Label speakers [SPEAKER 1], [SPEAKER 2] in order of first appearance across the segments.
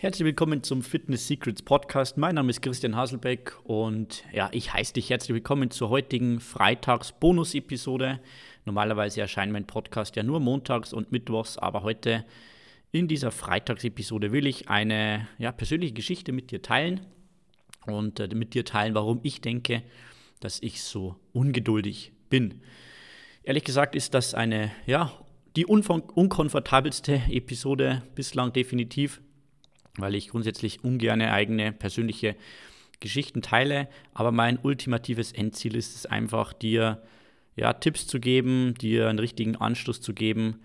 [SPEAKER 1] Herzlich willkommen zum Fitness Secrets Podcast. Mein Name ist Christian Haselbeck und ja, ich heiße dich herzlich willkommen zur heutigen Freitags-Bonus-Episode. Normalerweise erscheint mein Podcast ja nur montags und mittwochs, aber heute in dieser Freitagsepisode will ich eine ja, persönliche Geschichte mit dir teilen und äh, mit dir teilen, warum ich denke, dass ich so ungeduldig bin. Ehrlich gesagt ist das eine, ja, die unkomfortabelste Episode bislang definitiv weil ich grundsätzlich ungern eigene persönliche Geschichten teile. Aber mein ultimatives Endziel ist es einfach, dir ja, Tipps zu geben, dir einen richtigen Anschluss zu geben.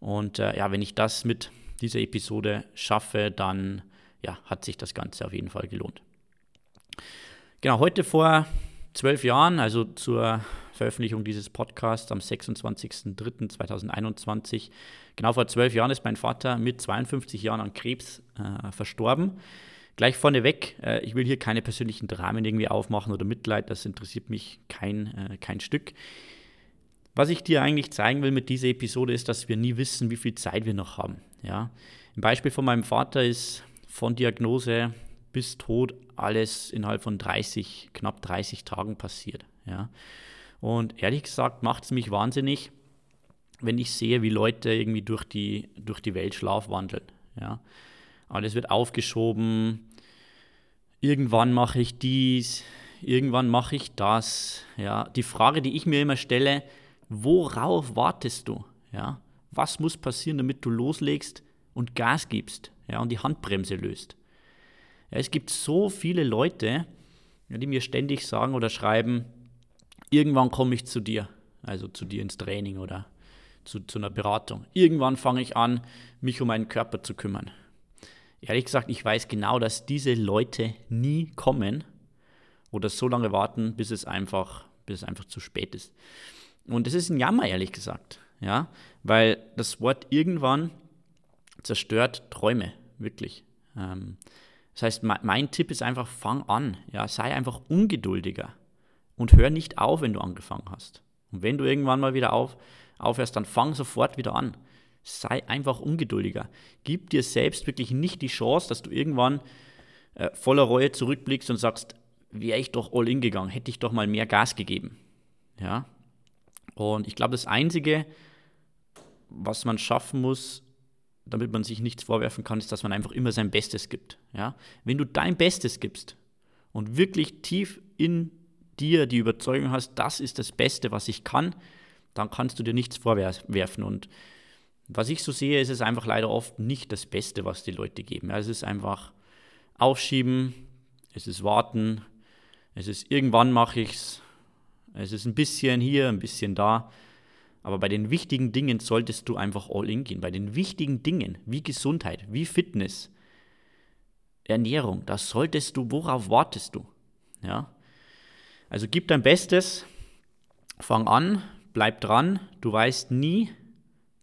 [SPEAKER 1] Und äh, ja, wenn ich das mit dieser Episode schaffe, dann ja, hat sich das Ganze auf jeden Fall gelohnt. Genau, heute vor zwölf Jahren, also zur Veröffentlichung dieses Podcasts am 26.03.2021. Genau vor zwölf Jahren ist mein Vater mit 52 Jahren an Krebs äh, verstorben. Gleich vorneweg, äh, ich will hier keine persönlichen Dramen irgendwie aufmachen oder Mitleid, das interessiert mich kein, äh, kein Stück. Was ich dir eigentlich zeigen will mit dieser Episode ist, dass wir nie wissen, wie viel Zeit wir noch haben. Ja? Im Beispiel von meinem Vater ist von Diagnose bis Tod alles innerhalb von 30, knapp 30 Tagen passiert. Ja? Und ehrlich gesagt macht es mich wahnsinnig, wenn ich sehe, wie Leute irgendwie durch die, durch die Welt schlafwandeln. Ja. Alles wird aufgeschoben. Irgendwann mache ich dies, irgendwann mache ich das. Ja. Die Frage, die ich mir immer stelle, worauf wartest du? Ja. Was muss passieren, damit du loslegst und Gas gibst ja, und die Handbremse löst? Ja, es gibt so viele Leute, die mir ständig sagen oder schreiben, irgendwann komme ich zu dir, also zu dir ins Training oder zu, zu einer Beratung. Irgendwann fange ich an, mich um meinen Körper zu kümmern. Ehrlich gesagt, ich weiß genau, dass diese Leute nie kommen oder so lange warten, bis es einfach, bis es einfach zu spät ist. Und es ist ein Jammer, ehrlich gesagt, ja, weil das Wort irgendwann zerstört Träume, wirklich. Ähm, das heißt, mein Tipp ist einfach, fang an, ja, sei einfach ungeduldiger und hör nicht auf, wenn du angefangen hast. Und wenn du irgendwann mal wieder auf, aufhörst, dann fang sofort wieder an. Sei einfach ungeduldiger. Gib dir selbst wirklich nicht die Chance, dass du irgendwann äh, voller Reue zurückblickst und sagst, wäre ich doch all in gegangen, hätte ich doch mal mehr Gas gegeben. Ja? Und ich glaube, das Einzige, was man schaffen muss, damit man sich nichts vorwerfen kann, ist, dass man einfach immer sein Bestes gibt. Ja? Wenn du dein Bestes gibst und wirklich tief in dir die Überzeugung hast, das ist das Beste, was ich kann, dann kannst du dir nichts vorwerfen. Und was ich so sehe, ist es einfach leider oft nicht das Beste, was die Leute geben. es ist einfach aufschieben, es ist warten, es ist irgendwann mache ich es, es ist ein bisschen hier, ein bisschen da. Aber bei den wichtigen Dingen solltest du einfach all in gehen. Bei den wichtigen Dingen wie Gesundheit, wie Fitness, Ernährung, da solltest du, worauf wartest du? Ja? Also gib dein Bestes, fang an, bleib dran, du weißt nie,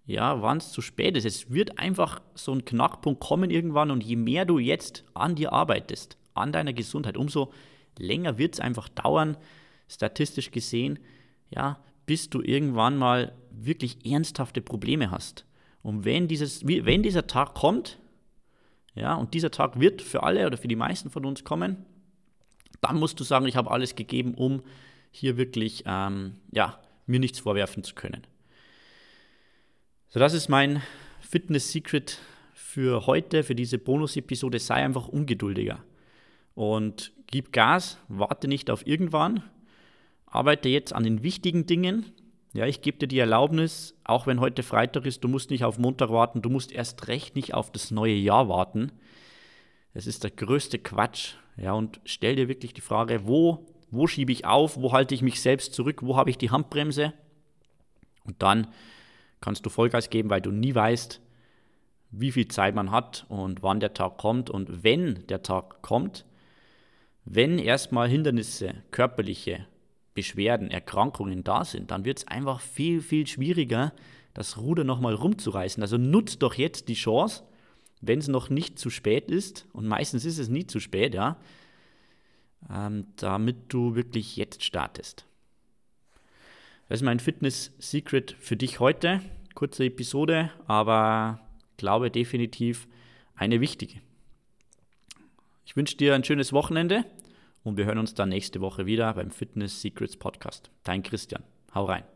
[SPEAKER 1] ja, wann es zu spät ist. Es wird einfach so ein Knackpunkt kommen irgendwann und je mehr du jetzt an dir arbeitest, an deiner Gesundheit, umso länger wird es einfach dauern, statistisch gesehen, ja, bis du irgendwann mal wirklich ernsthafte Probleme hast. Und wenn, dieses, wenn dieser Tag kommt, ja, und dieser Tag wird für alle oder für die meisten von uns kommen, dann musst du sagen, ich habe alles gegeben, um hier wirklich ähm, ja, mir nichts vorwerfen zu können. So, das ist mein Fitness-Secret für heute, für diese Bonus-Episode. Sei einfach ungeduldiger und gib Gas, warte nicht auf irgendwann, arbeite jetzt an den wichtigen Dingen. Ja, ich gebe dir die Erlaubnis, auch wenn heute Freitag ist, du musst nicht auf Montag warten, du musst erst recht nicht auf das neue Jahr warten. Das ist der größte Quatsch. Ja, und stell dir wirklich die Frage, wo, wo schiebe ich auf, wo halte ich mich selbst zurück, wo habe ich die Handbremse? Und dann kannst du Vollgas geben, weil du nie weißt, wie viel Zeit man hat und wann der Tag kommt. Und wenn der Tag kommt, wenn erstmal Hindernisse, körperliche Beschwerden, Erkrankungen da sind, dann wird es einfach viel, viel schwieriger, das Ruder nochmal rumzureißen. Also nutzt doch jetzt die Chance, wenn es noch nicht zu spät ist, und meistens ist es nie zu spät, ja, ähm, damit du wirklich jetzt startest. Das ist mein Fitness-Secret für dich heute. Kurze Episode, aber glaube definitiv eine wichtige. Ich wünsche dir ein schönes Wochenende und wir hören uns dann nächste Woche wieder beim Fitness Secrets Podcast. Dein Christian. Hau rein.